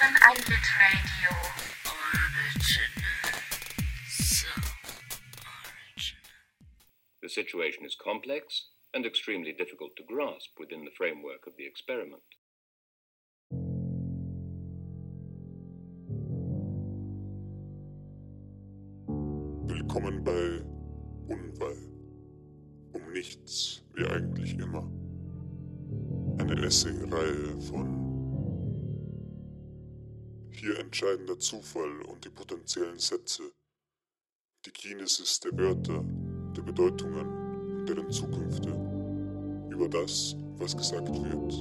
hören Einbit Radio. The situation is complex and extremely difficult to grasp within the framework of the experiment. Willkommen bei Unweil. Um nichts, wie eigentlich immer. Eine Essay-Reihe von hier entscheidender Zufall und die potenziellen Sätze, die Kinesis der Wörter, der Bedeutungen und deren Zukünfte, über das, was gesagt wird.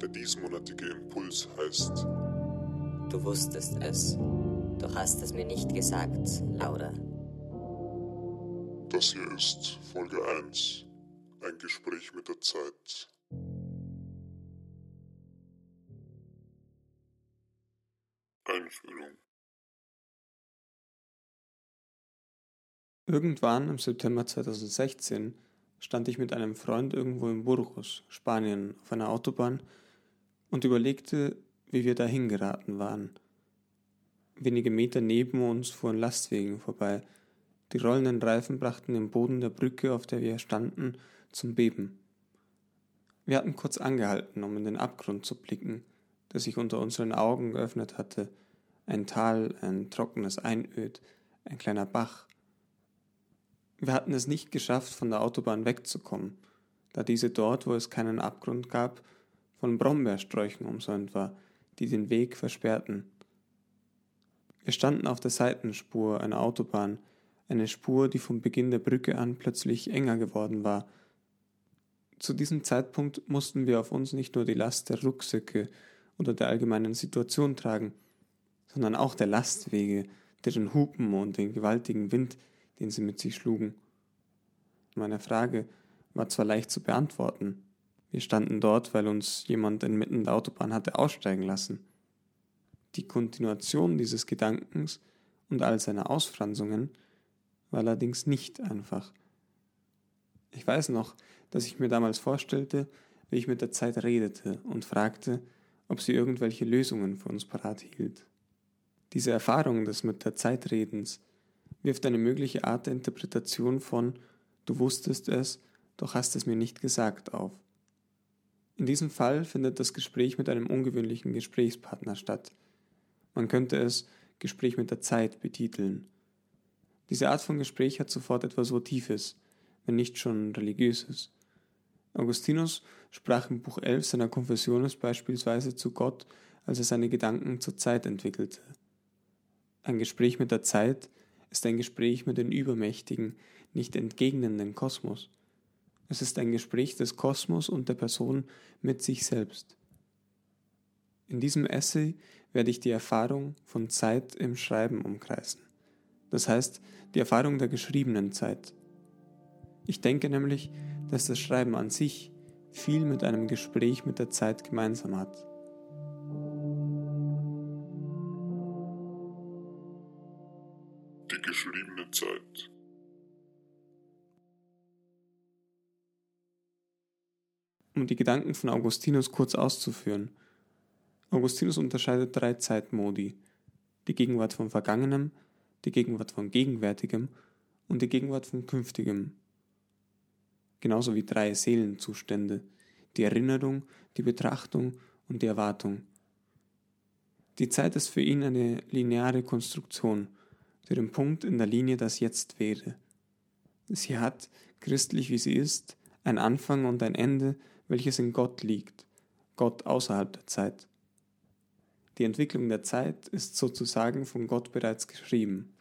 Der diesmonatige Impuls heißt, Du wusstest es. Du hast es mir nicht gesagt, Laura. das hier ist Folge 1, ein Gespräch mit der Zeit. Irgendwann im September 2016 stand ich mit einem Freund irgendwo in Burgos, Spanien, auf einer Autobahn und überlegte, wie wir dahin geraten waren. Wenige Meter neben uns fuhren Lastwagen vorbei. Die rollenden Reifen brachten den Boden der Brücke, auf der wir standen, zum Beben. Wir hatten kurz angehalten, um in den Abgrund zu blicken, der sich unter unseren Augen geöffnet hatte. Ein Tal, ein trockenes Einöd, ein kleiner Bach. Wir hatten es nicht geschafft, von der Autobahn wegzukommen, da diese dort, wo es keinen Abgrund gab, von Brombeersträuchen umsäumt war, die den Weg versperrten. Wir standen auf der Seitenspur einer Autobahn, eine Spur, die vom Beginn der Brücke an plötzlich enger geworden war. Zu diesem Zeitpunkt mussten wir auf uns nicht nur die Last der Rucksäcke oder der allgemeinen Situation tragen, sondern auch der Lastwege, deren Hupen und den gewaltigen Wind, den sie mit sich schlugen. Meine Frage war zwar leicht zu beantworten. Wir standen dort, weil uns jemand inmitten der Autobahn hatte aussteigen lassen. Die Kontinuation dieses Gedankens und all seiner Ausfranzungen war allerdings nicht einfach. Ich weiß noch, dass ich mir damals vorstellte, wie ich mit der Zeit redete und fragte, ob sie irgendwelche Lösungen für uns parat hielt. Diese Erfahrung des mit der Zeit Redens wirft eine mögliche Art der Interpretation von Du wusstest es, doch hast es mir nicht gesagt auf. In diesem Fall findet das Gespräch mit einem ungewöhnlichen Gesprächspartner statt. Man könnte es Gespräch mit der Zeit betiteln. Diese Art von Gespräch hat sofort etwas Votives, wenn nicht schon religiöses. Augustinus sprach im Buch 11 seiner Confessiones beispielsweise zu Gott, als er seine Gedanken zur Zeit entwickelte. Ein Gespräch mit der Zeit ist ein Gespräch mit den übermächtigen, nicht entgegnenden Kosmos. Es ist ein Gespräch des Kosmos und der Person mit sich selbst. In diesem Essay werde ich die Erfahrung von Zeit im Schreiben umkreisen. Das heißt, die Erfahrung der geschriebenen Zeit. Ich denke nämlich, dass das Schreiben an sich viel mit einem Gespräch mit der Zeit gemeinsam hat. Geschriebene Zeit. Um die Gedanken von Augustinus kurz auszuführen. Augustinus unterscheidet drei Zeitmodi. Die Gegenwart von Vergangenem, die Gegenwart von Gegenwärtigem und die Gegenwart von Künftigem. Genauso wie drei Seelenzustände, die Erinnerung, die Betrachtung und die Erwartung. Die Zeit ist für ihn eine lineare Konstruktion, die den Punkt in der Linie das Jetzt wäre. Sie hat, christlich wie sie ist, ein Anfang und ein Ende, welches in Gott liegt, Gott außerhalb der Zeit. Die Entwicklung der Zeit ist sozusagen von Gott bereits geschrieben.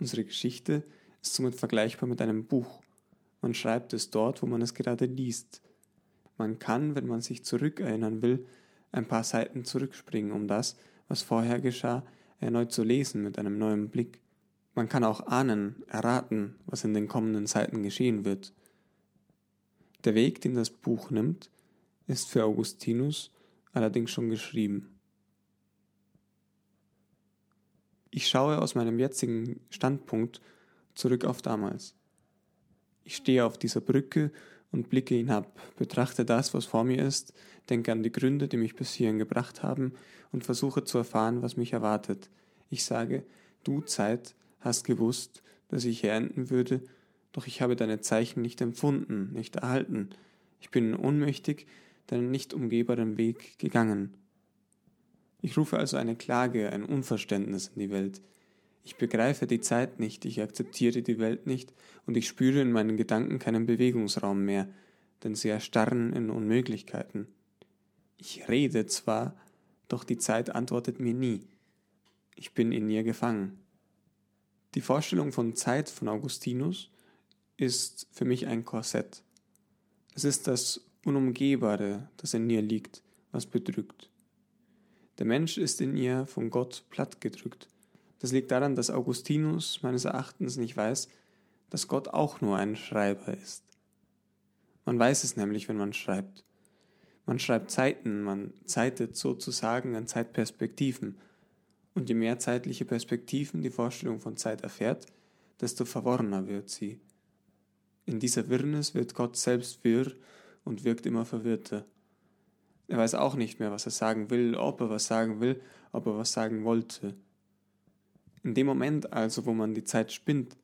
Unsere Geschichte ist somit vergleichbar mit einem Buch. Man schreibt es dort, wo man es gerade liest. Man kann, wenn man sich zurückerinnern will, ein paar Seiten zurückspringen, um das, was vorher geschah, erneut zu lesen mit einem neuen Blick. Man kann auch ahnen, erraten, was in den kommenden Seiten geschehen wird. Der Weg, den das Buch nimmt, ist für Augustinus allerdings schon geschrieben. Ich schaue aus meinem jetzigen Standpunkt zurück auf damals. Ich stehe auf dieser Brücke und blicke hinab, betrachte das, was vor mir ist, denke an die Gründe, die mich bis hierhin gebracht haben und versuche zu erfahren, was mich erwartet. Ich sage, du Zeit hast gewusst, dass ich hier enden würde, doch ich habe deine Zeichen nicht empfunden, nicht erhalten. Ich bin ohnmächtig, deinen nicht umgebaren Weg gegangen. Ich rufe also eine Klage, ein Unverständnis in die Welt. Ich begreife die Zeit nicht, ich akzeptiere die Welt nicht und ich spüre in meinen Gedanken keinen Bewegungsraum mehr, denn sie erstarren in Unmöglichkeiten. Ich rede zwar, doch die Zeit antwortet mir nie. Ich bin in ihr gefangen. Die Vorstellung von Zeit von Augustinus ist für mich ein Korsett. Es ist das Unumgehbare, das in ihr liegt, was bedrückt. Der Mensch ist in ihr von Gott plattgedrückt das liegt daran, dass Augustinus meines Erachtens nicht weiß, dass Gott auch nur ein Schreiber ist. Man weiß es nämlich, wenn man schreibt. Man schreibt Zeiten, man zeitet sozusagen an Zeitperspektiven. Und je mehr zeitliche Perspektiven die Vorstellung von Zeit erfährt, desto verworrener wird sie. In dieser Wirrnis wird Gott selbst wirr und wirkt immer verwirrter. Er weiß auch nicht mehr, was er sagen will, ob er was sagen will, ob er was sagen wollte. In dem Moment also, wo man die Zeit spinnt,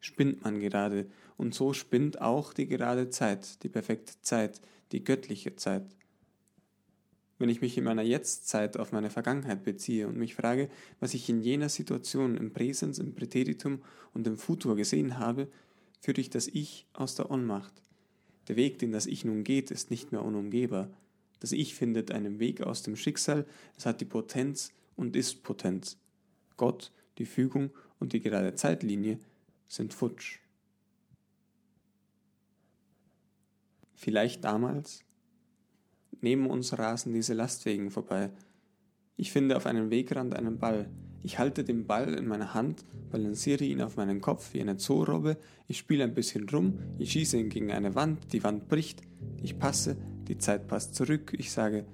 spinnt man gerade, und so spinnt auch die gerade Zeit, die perfekte Zeit, die göttliche Zeit. Wenn ich mich in meiner Jetztzeit auf meine Vergangenheit beziehe und mich frage, was ich in jener Situation im Präsens, im Präteritum und im Futur gesehen habe, führe ich das Ich aus der Ohnmacht. Der Weg, den das Ich nun geht, ist nicht mehr unumgehbar. Das Ich findet einen Weg aus dem Schicksal, es hat die Potenz und ist Potenz. Gott die Fügung und die gerade Zeitlinie sind futsch. Vielleicht damals? Neben uns rasen diese Lastwegen vorbei. Ich finde auf einem Wegrand einen Ball. Ich halte den Ball in meiner Hand, balanciere ihn auf meinen Kopf wie eine Zoorobbe, ich spiele ein bisschen rum, ich schieße ihn gegen eine Wand, die Wand bricht, ich passe, die Zeit passt zurück, ich sage,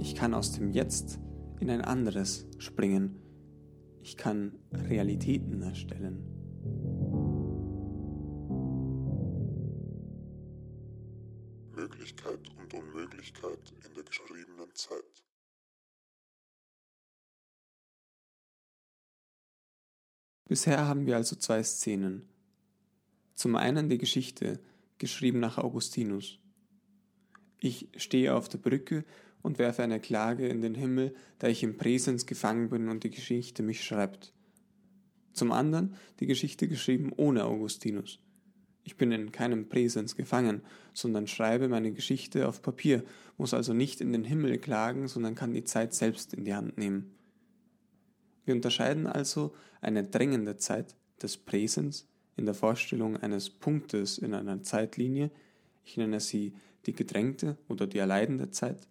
ich kann aus dem Jetzt in ein anderes springen. Ich kann Realitäten erstellen. Und Unmöglichkeit in der geschriebenen Zeit. Bisher haben wir also zwei Szenen. Zum einen die Geschichte, geschrieben nach Augustinus. Ich stehe auf der Brücke und werfe eine Klage in den Himmel, da ich im Präsens gefangen bin und die Geschichte mich schreibt. Zum anderen die Geschichte geschrieben ohne Augustinus. Ich bin in keinem Präsens gefangen, sondern schreibe meine Geschichte auf Papier, muss also nicht in den Himmel klagen, sondern kann die Zeit selbst in die Hand nehmen. Wir unterscheiden also eine drängende Zeit des Präsens in der Vorstellung eines Punktes in einer Zeitlinie, ich nenne sie die gedrängte oder die erleidende Zeit,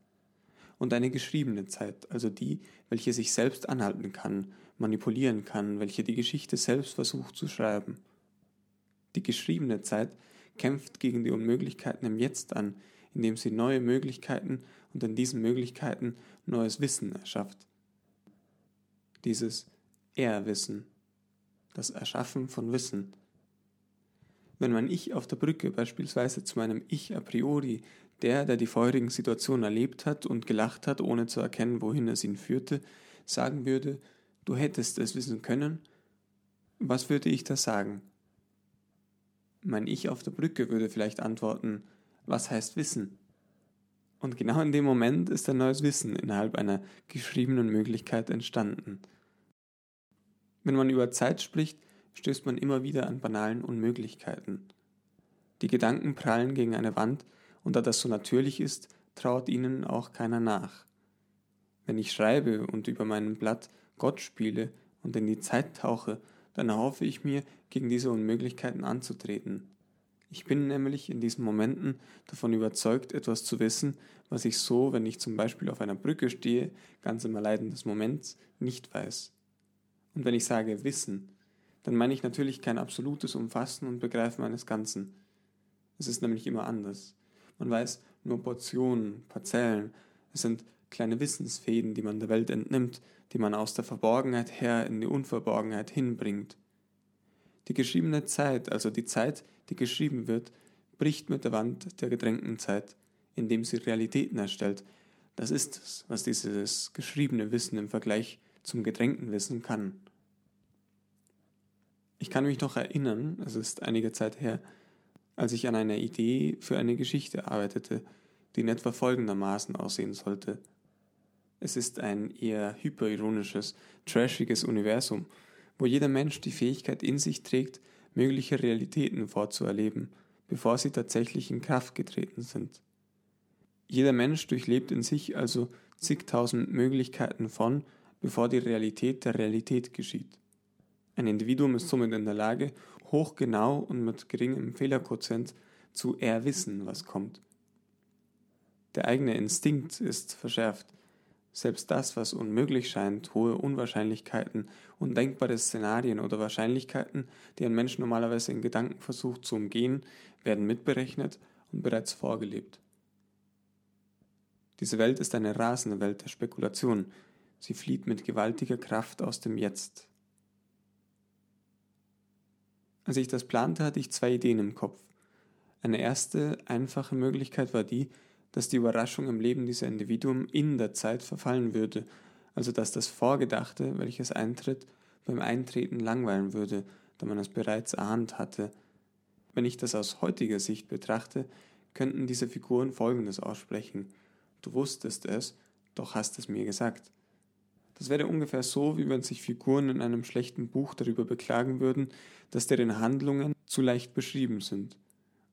und eine geschriebene Zeit, also die, welche sich selbst anhalten kann, manipulieren kann, welche die Geschichte selbst versucht zu schreiben. Die geschriebene Zeit kämpft gegen die Unmöglichkeiten im Jetzt an, indem sie neue Möglichkeiten und in diesen Möglichkeiten neues Wissen erschafft. Dieses Erwissen, das Erschaffen von Wissen. Wenn mein Ich auf der Brücke beispielsweise zu meinem Ich a priori der, der die feurigen Situationen erlebt hat und gelacht hat, ohne zu erkennen, wohin es ihn führte, sagen würde, du hättest es wissen können, was würde ich da sagen? Mein Ich auf der Brücke würde vielleicht antworten, was heißt Wissen? Und genau in dem Moment ist ein neues Wissen innerhalb einer geschriebenen Möglichkeit entstanden. Wenn man über Zeit spricht, stößt man immer wieder an banalen Unmöglichkeiten. Die Gedanken prallen gegen eine Wand, und da das so natürlich ist, traut ihnen auch keiner nach. Wenn ich schreibe und über meinem Blatt Gott spiele und in die Zeit tauche, dann erhoffe ich mir, gegen diese Unmöglichkeiten anzutreten. Ich bin nämlich in diesen Momenten davon überzeugt, etwas zu wissen, was ich so, wenn ich zum Beispiel auf einer Brücke stehe, ganz im Erleiden des Moments, nicht weiß. Und wenn ich sage Wissen, dann meine ich natürlich kein absolutes Umfassen und Begreifen eines Ganzen. Es ist nämlich immer anders. Man weiß nur Portionen, Parzellen. Es sind kleine Wissensfäden, die man der Welt entnimmt, die man aus der Verborgenheit her in die Unverborgenheit hinbringt. Die geschriebene Zeit, also die Zeit, die geschrieben wird, bricht mit der Wand der gedrängten Zeit, indem sie Realitäten erstellt. Das ist es, was dieses geschriebene Wissen im Vergleich zum gedrängten Wissen kann. Ich kann mich noch erinnern, es ist einige Zeit her, als ich an einer Idee für eine Geschichte arbeitete, die in etwa folgendermaßen aussehen sollte. Es ist ein eher hyperironisches, trashiges Universum, wo jeder Mensch die Fähigkeit in sich trägt, mögliche Realitäten vorzuerleben, bevor sie tatsächlich in Kraft getreten sind. Jeder Mensch durchlebt in sich also zigtausend Möglichkeiten von, bevor die Realität der Realität geschieht. Ein Individuum ist somit in der Lage, hochgenau und mit geringem Fehlerquotient zu erwissen, was kommt. Der eigene Instinkt ist verschärft. Selbst das, was unmöglich scheint, hohe Unwahrscheinlichkeiten, undenkbare Szenarien oder Wahrscheinlichkeiten, die ein Mensch normalerweise in Gedanken versucht zu umgehen, werden mitberechnet und bereits vorgelebt. Diese Welt ist eine rasende Welt der Spekulation. Sie flieht mit gewaltiger Kraft aus dem Jetzt. Als ich das plante, hatte ich zwei Ideen im Kopf. Eine erste, einfache Möglichkeit war die, dass die Überraschung im Leben dieser Individuen in der Zeit verfallen würde, also dass das Vorgedachte, welches eintritt, beim Eintreten langweilen würde, da man es bereits erahnt hatte. Wenn ich das aus heutiger Sicht betrachte, könnten diese Figuren Folgendes aussprechen. Du wusstest es, doch hast es mir gesagt. Das wäre ungefähr so, wie wenn sich Figuren in einem schlechten Buch darüber beklagen würden, dass deren Handlungen zu leicht beschrieben sind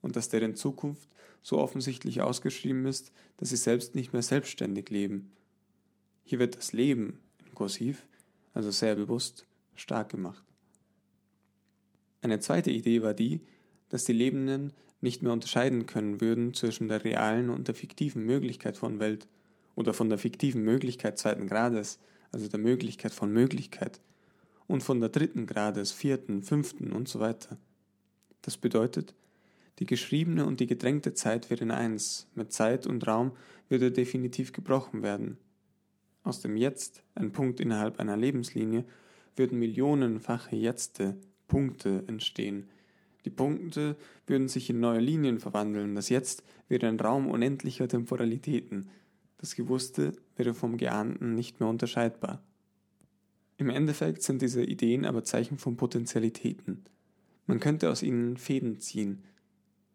und dass deren Zukunft so offensichtlich ausgeschrieben ist, dass sie selbst nicht mehr selbstständig leben. Hier wird das Leben in Kursiv, also sehr bewusst, stark gemacht. Eine zweite Idee war die, dass die Lebenden nicht mehr unterscheiden können würden zwischen der realen und der fiktiven Möglichkeit von Welt oder von der fiktiven Möglichkeit zweiten Grades, also der Möglichkeit von Möglichkeit, und von der dritten Grades, vierten, fünften und so weiter. Das bedeutet, die geschriebene und die gedrängte Zeit wären eins, mit Zeit und Raum würde definitiv gebrochen werden. Aus dem Jetzt, ein Punkt innerhalb einer Lebenslinie, würden millionenfache Jetzte, Punkte entstehen. Die Punkte würden sich in neue Linien verwandeln, das Jetzt wäre ein Raum unendlicher Temporalitäten, das Gewusste wäre vom Geahnten nicht mehr unterscheidbar. Im Endeffekt sind diese Ideen aber Zeichen von Potentialitäten. Man könnte aus ihnen Fäden ziehen,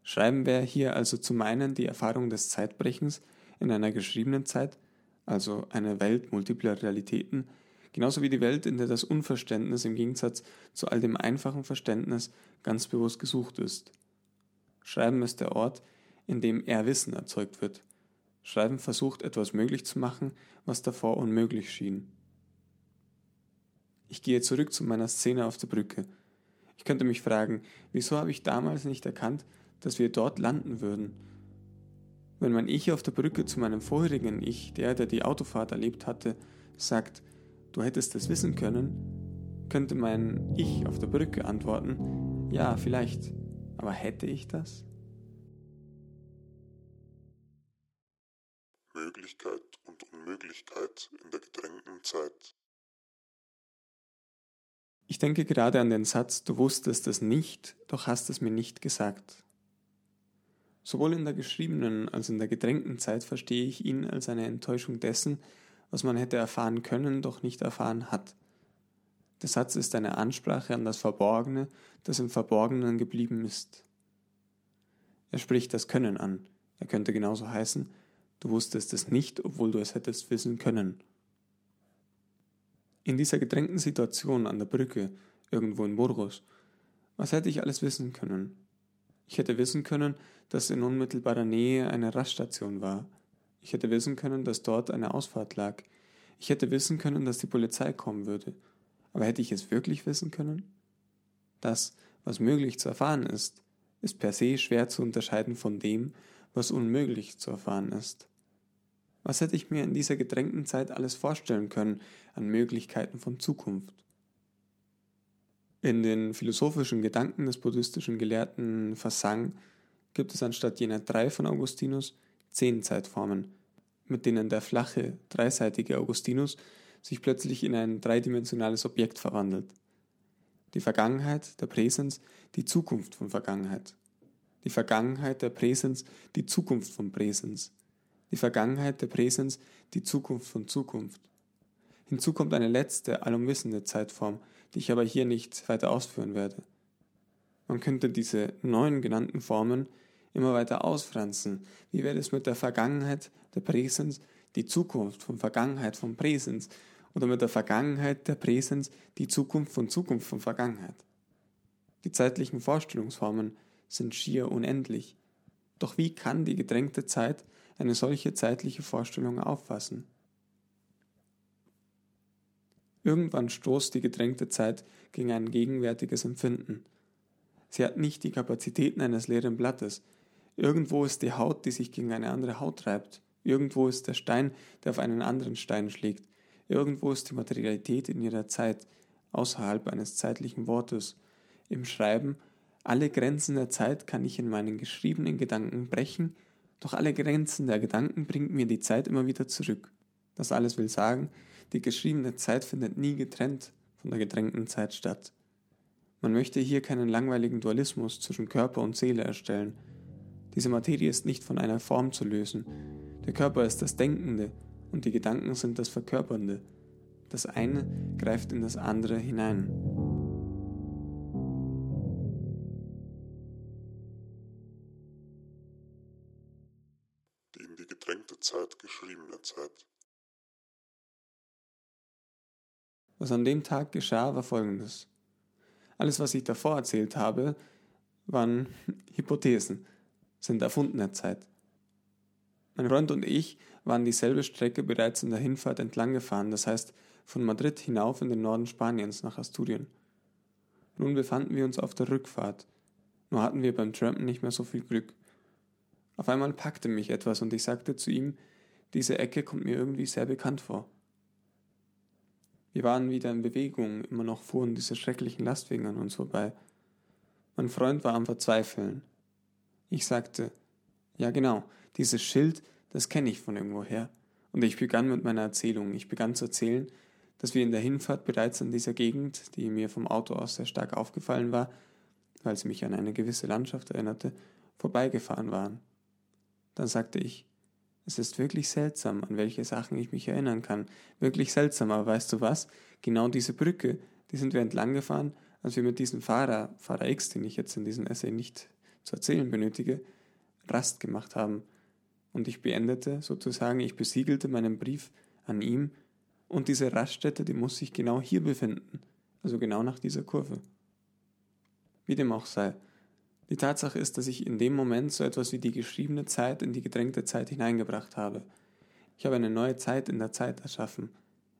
Schreiben wir hier also zum einen die Erfahrung des Zeitbrechens in einer geschriebenen Zeit, also eine Welt multipler Realitäten, genauso wie die Welt, in der das Unverständnis im Gegensatz zu all dem einfachen Verständnis ganz bewusst gesucht ist. Schreiben ist der Ort, in dem Erwissen erzeugt wird. Schreiben versucht etwas möglich zu machen, was davor unmöglich schien. Ich gehe zurück zu meiner Szene auf der Brücke. Ich könnte mich fragen, wieso habe ich damals nicht erkannt, dass wir dort landen würden. Wenn mein Ich auf der Brücke zu meinem vorherigen Ich, der, der die Autofahrt erlebt hatte, sagt, du hättest es wissen können, könnte mein Ich auf der Brücke antworten, ja, vielleicht, aber hätte ich das? Möglichkeit und Unmöglichkeit in der gedrängten Zeit. Ich denke gerade an den Satz, du wusstest es nicht, doch hast es mir nicht gesagt. Sowohl in der geschriebenen als in der gedrängten Zeit verstehe ich ihn als eine Enttäuschung dessen, was man hätte erfahren können, doch nicht erfahren hat. Der Satz ist eine Ansprache an das Verborgene, das im Verborgenen geblieben ist. Er spricht das Können an. Er könnte genauso heißen, du wusstest es nicht, obwohl du es hättest wissen können. In dieser gedrängten Situation an der Brücke, irgendwo in Burgos, was hätte ich alles wissen können? Ich hätte wissen können, dass in unmittelbarer Nähe eine Raststation war. Ich hätte wissen können, dass dort eine Ausfahrt lag. Ich hätte wissen können, dass die Polizei kommen würde. Aber hätte ich es wirklich wissen können? Das, was möglich zu erfahren ist, ist per se schwer zu unterscheiden von dem, was unmöglich zu erfahren ist. Was hätte ich mir in dieser gedrängten Zeit alles vorstellen können an Möglichkeiten von Zukunft? In den philosophischen Gedanken des buddhistischen Gelehrten Fasang gibt es anstatt jener drei von Augustinus zehn Zeitformen, mit denen der flache, dreiseitige Augustinus sich plötzlich in ein dreidimensionales Objekt verwandelt. Die Vergangenheit, der Präsens, die Zukunft von Vergangenheit. die Vergangenheit der Präsens, die Zukunft von Präsens, die Vergangenheit der Präsens, die Zukunft von Zukunft. Hinzu kommt eine letzte, allumwissende Zeitform, die ich aber hier nicht weiter ausführen werde. Man könnte diese neuen genannten Formen immer weiter ausfranzen. Wie wäre es mit der Vergangenheit der Präsens, die Zukunft von Vergangenheit von Präsens oder mit der Vergangenheit der Präsens, die Zukunft von Zukunft von Vergangenheit? Die zeitlichen Vorstellungsformen sind schier unendlich. Doch wie kann die gedrängte Zeit eine solche zeitliche Vorstellung auffassen? Irgendwann stoßt die gedrängte Zeit gegen ein gegenwärtiges Empfinden. Sie hat nicht die Kapazitäten eines leeren Blattes. Irgendwo ist die Haut, die sich gegen eine andere Haut reibt. Irgendwo ist der Stein, der auf einen anderen Stein schlägt. Irgendwo ist die Materialität in ihrer Zeit, außerhalb eines zeitlichen Wortes. Im Schreiben, alle Grenzen der Zeit kann ich in meinen geschriebenen Gedanken brechen, doch alle Grenzen der Gedanken bringt mir die Zeit immer wieder zurück. Das alles will sagen, die geschriebene Zeit findet nie getrennt von der gedrängten Zeit statt. Man möchte hier keinen langweiligen Dualismus zwischen Körper und Seele erstellen. Diese Materie ist nicht von einer Form zu lösen. Der Körper ist das Denkende und die Gedanken sind das Verkörpernde. Das eine greift in das andere hinein. Die in die gedrängte Zeit geschriebene Zeit. Was an dem Tag geschah, war folgendes. Alles, was ich davor erzählt habe, waren Hypothesen, sind erfundene Zeit. Mein Freund und ich waren dieselbe Strecke bereits in der Hinfahrt entlang gefahren, das heißt von Madrid hinauf in den Norden Spaniens nach Asturien. Nun befanden wir uns auf der Rückfahrt, nur hatten wir beim Trampen nicht mehr so viel Glück. Auf einmal packte mich etwas und ich sagte zu ihm, diese Ecke kommt mir irgendwie sehr bekannt vor. Wir waren wieder in Bewegung, immer noch fuhren diese schrecklichen Lastwagen an uns vorbei. Mein Freund war am Verzweifeln. Ich sagte, ja genau, dieses Schild, das kenne ich von irgendwoher. Und ich begann mit meiner Erzählung. Ich begann zu erzählen, dass wir in der Hinfahrt bereits an dieser Gegend, die mir vom Auto aus sehr stark aufgefallen war, weil sie mich an eine gewisse Landschaft erinnerte, vorbeigefahren waren. Dann sagte ich, es ist wirklich seltsam, an welche Sachen ich mich erinnern kann. Wirklich seltsam, aber weißt du was? Genau diese Brücke, die sind wir entlang gefahren, als wir mit diesem Fahrer, Fahrer X, den ich jetzt in diesem Essay nicht zu erzählen benötige, Rast gemacht haben. Und ich beendete sozusagen, ich besiegelte meinen Brief an ihm und diese Raststätte, die muss sich genau hier befinden, also genau nach dieser Kurve. Wie dem auch sei, die Tatsache ist, dass ich in dem Moment so etwas wie die geschriebene Zeit in die gedrängte Zeit hineingebracht habe. Ich habe eine neue Zeit in der Zeit erschaffen.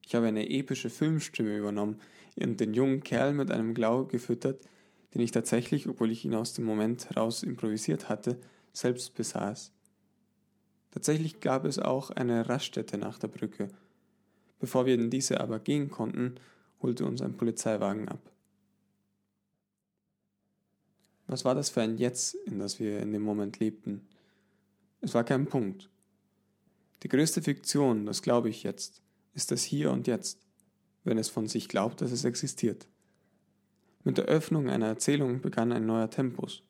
Ich habe eine epische Filmstimme übernommen und den jungen Kerl mit einem Glau gefüttert, den ich tatsächlich, obwohl ich ihn aus dem Moment heraus improvisiert hatte, selbst besaß. Tatsächlich gab es auch eine Raststätte nach der Brücke. Bevor wir in diese aber gehen konnten, holte uns ein Polizeiwagen ab. Was war das für ein Jetzt, in das wir in dem Moment lebten? Es war kein Punkt. Die größte Fiktion, das glaube ich jetzt, ist das Hier und Jetzt, wenn es von sich glaubt, dass es existiert. Mit der Öffnung einer Erzählung begann ein neuer Tempus.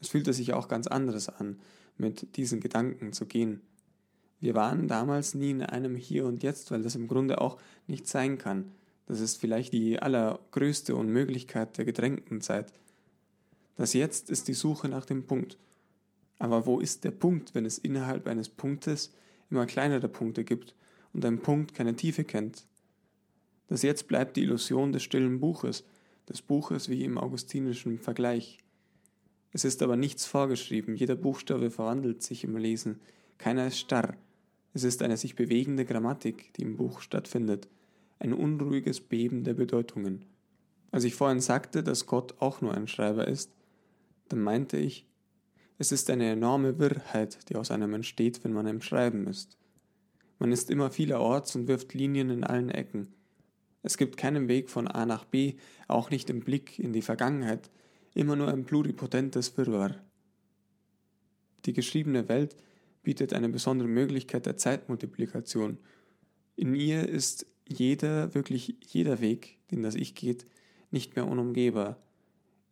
Es fühlte sich auch ganz anderes an, mit diesen Gedanken zu gehen. Wir waren damals nie in einem Hier und Jetzt, weil das im Grunde auch nicht sein kann. Das ist vielleicht die allergrößte Unmöglichkeit der gedrängten Zeit, das Jetzt ist die Suche nach dem Punkt. Aber wo ist der Punkt, wenn es innerhalb eines Punktes immer kleinere Punkte gibt und ein Punkt keine Tiefe kennt? Das Jetzt bleibt die Illusion des stillen Buches, des Buches wie im augustinischen Vergleich. Es ist aber nichts vorgeschrieben, jeder Buchstabe verwandelt sich im Lesen, keiner ist starr. Es ist eine sich bewegende Grammatik, die im Buch stattfindet, ein unruhiges Beben der Bedeutungen. Als ich vorhin sagte, dass Gott auch nur ein Schreiber ist, dann meinte ich, es ist eine enorme Wirrheit, die aus einem entsteht, wenn man im Schreiben ist. Man ist immer vielerorts und wirft Linien in allen Ecken. Es gibt keinen Weg von A nach B, auch nicht im Blick in die Vergangenheit, immer nur ein pluripotentes Wirrwarr. Die geschriebene Welt bietet eine besondere Möglichkeit der Zeitmultiplikation. In ihr ist jeder, wirklich jeder Weg, den das Ich geht, nicht mehr unumgehbar.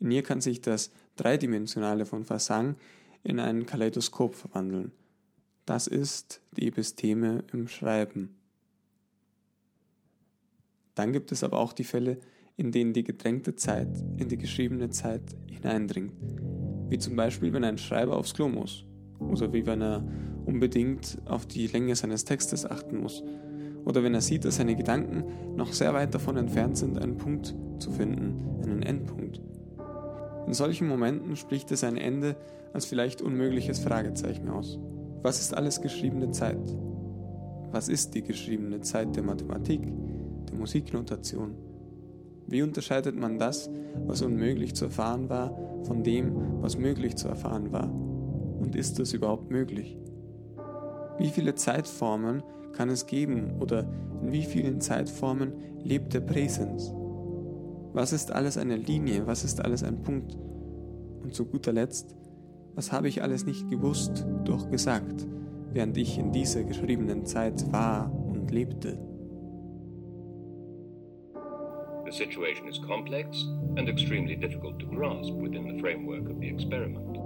In ihr kann sich das Dreidimensionale von Fasang in ein Kaleidoskop verwandeln. Das ist die Episteme im Schreiben. Dann gibt es aber auch die Fälle, in denen die gedrängte Zeit in die geschriebene Zeit hineindringt. Wie zum Beispiel, wenn ein Schreiber aufs Klo muss. Oder wie wenn er unbedingt auf die Länge seines Textes achten muss. Oder wenn er sieht, dass seine Gedanken noch sehr weit davon entfernt sind, einen Punkt zu finden, einen Endpunkt. In solchen Momenten spricht er sein Ende als vielleicht unmögliches Fragezeichen aus. Was ist alles geschriebene Zeit? Was ist die geschriebene Zeit der Mathematik, der Musiknotation? Wie unterscheidet man das, was unmöglich zu erfahren war, von dem, was möglich zu erfahren war? Und ist das überhaupt möglich? Wie viele Zeitformen kann es geben oder in wie vielen Zeitformen lebt der Präsens? Was ist alles eine Linie? Was ist alles ein Punkt? Und zu guter Letzt, was habe ich alles nicht gewusst, doch gesagt, während ich in dieser geschriebenen Zeit war und lebte? The situation is complex and extremely difficult to grasp within the framework of the experiment.